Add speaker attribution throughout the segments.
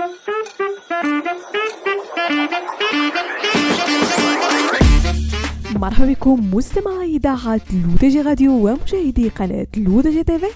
Speaker 1: Thank you. مرحبا بكم مستمعي إذاعة L'ODJ Radio ومشاهدي قناة L'ODJ TV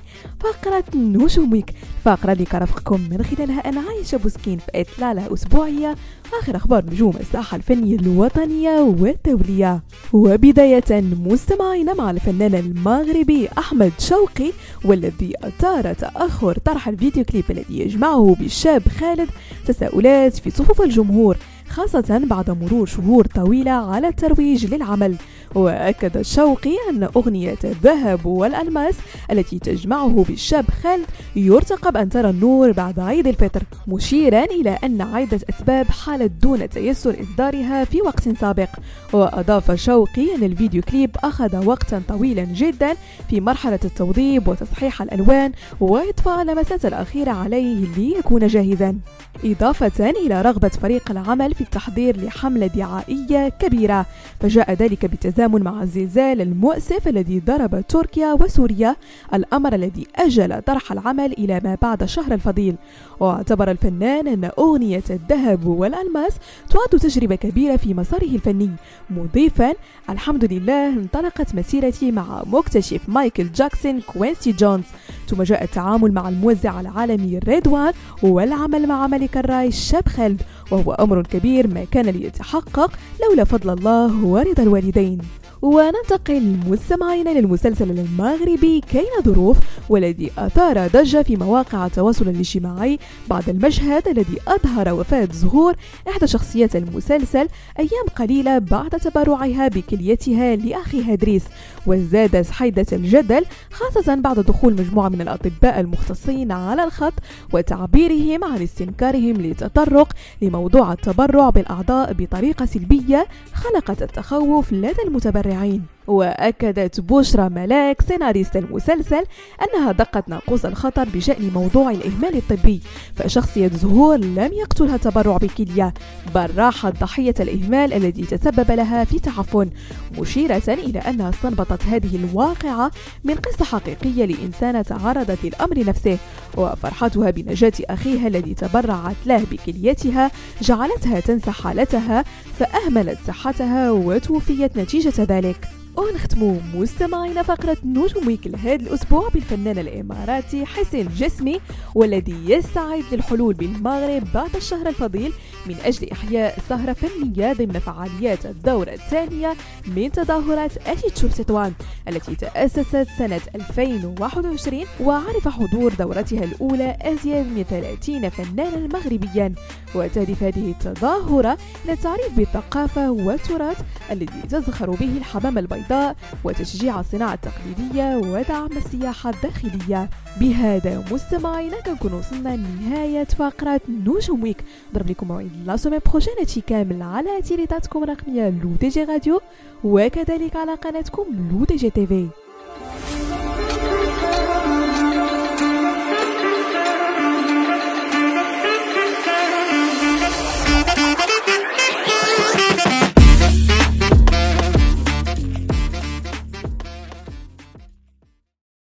Speaker 1: فقرة نجوم Week فقرة اللي كرفقكم من خلالها أنا عايشة بوسكين في إطلالة أسبوعية. آخر أخبار نجوم الساحة الفنية الوطنية والدولية. وبداية مستمعين مع الفنان المغربي أحمد شوقي والذي أثار تأخر طرح الفيديو كليب الذي يجمعه بالشاب خالد. تساؤلات في صفوف الجمهور خاصة بعد مرور شهور طويلة على الترويج للعمل. وأكد الشوقي أن أغنية الذهب والألماس التي تجمعه بالشاب خالد يرتقب أن ترى النور بعد عيد الفطر مشيرا إلى أن عدة أسباب حالت دون تيسر إصدارها في وقت سابق. وأضاف شوقي أن الفيديو كليب أخذ وقتا طويلا جدا في مرحلة التوضيب وتصحيح الألوان وإضفاء اللمسات الأخيرة عليه ليكون جاهزا. إضافة إلى رغبة فريق العمل في التحضير لحملة دعائية كبيرة فجاء ذلك بالتزامن مع الزلزال المؤسف الذي ضرب تركيا وسوريا. الأمر الذي أجل طرح العمل إلى ما بعد شهر الفضيل. واعتبر الفنان أن أغنية الذهب والألماس تعد تجربة كبيرة في مساره الفني. مضيفا الحمد لله انطلقت مسيرتي مع مكتشف مايكل جاكسون كوينسي جونز. ثم جاء التعامل مع الموزع العالمي ريدوان والعمل مع ملك الراي شاب خالد وهو أمر كبير ما كان ليتحقق لولا فضل الله ورضا الوالدين. وننتقل مستمعين للمسلسل المغربي كاين ظروف والذي أثار ضجة في مواقع التواصل الاجتماعي بعد المشهد الذي أظهر وفاة زهور إحدى شخصيات المسلسل أيام قليلة بعد تبرعها بكليتها لأخيها إدريس وزاد حيدة الجدل خاصة بعد دخول مجموعة من الأطباء المختصين على الخط وتعبيرهم عن استنكارهم للتطرق لموضوع التبرع بالأعضاء بطريقة سلبية خلقت التخوف لدى المتبرعين. أجمعين وأكدت بشرى ملاك سيناريست المسلسل أنها دقت ناقوس الخطر بشأن موضوع الإهمال الطبي فشخصية زهور لم يقتلها تبرع بكلية بل راحت ضحية الإهمال الذي تسبب لها في تعفن مشيرة إلى أنها استنبطت هذه الواقعة من قصة حقيقية لإنسانة تعرضت للأمر نفسه وفرحتها بنجاة أخيها الذي تبرعت له بكليتها جعلتها تنسى حالتها فأهملت صحتها وتوفيت نتيجة ذلك. ونختمو مستمعينا فقرة نجوم ويك لهذا الأسبوع بالفنان الإماراتي حسين جسمي والذي يستعد للحلول بالمغرب بعد الشهر الفضيل من أجل إحياء سهرة فنية ضمن فعاليات الدورة الثانية من تظاهرات أتيتشوف تطوان التي تأسست سنة 2021 وعرف حضور دورتها الأولى أزيد من 30 فنانا مغربيا. وتهدف هذه التظاهرة إلى التعريف بالثقافة والتراث الذي تزخر به الحمام البيضاء وتشجيع الصناعة التقليدية ودعم السياحة الداخلية. بهذا مستمعينا كنكون وصلنا لنهاية فقرة نجوم Week. ضرب لكم موعد la semaine prochaine هادشي كامل على إذاعتكم الرقمية L'ODJ Radio وكذلك على قناتكم L'ODJ TV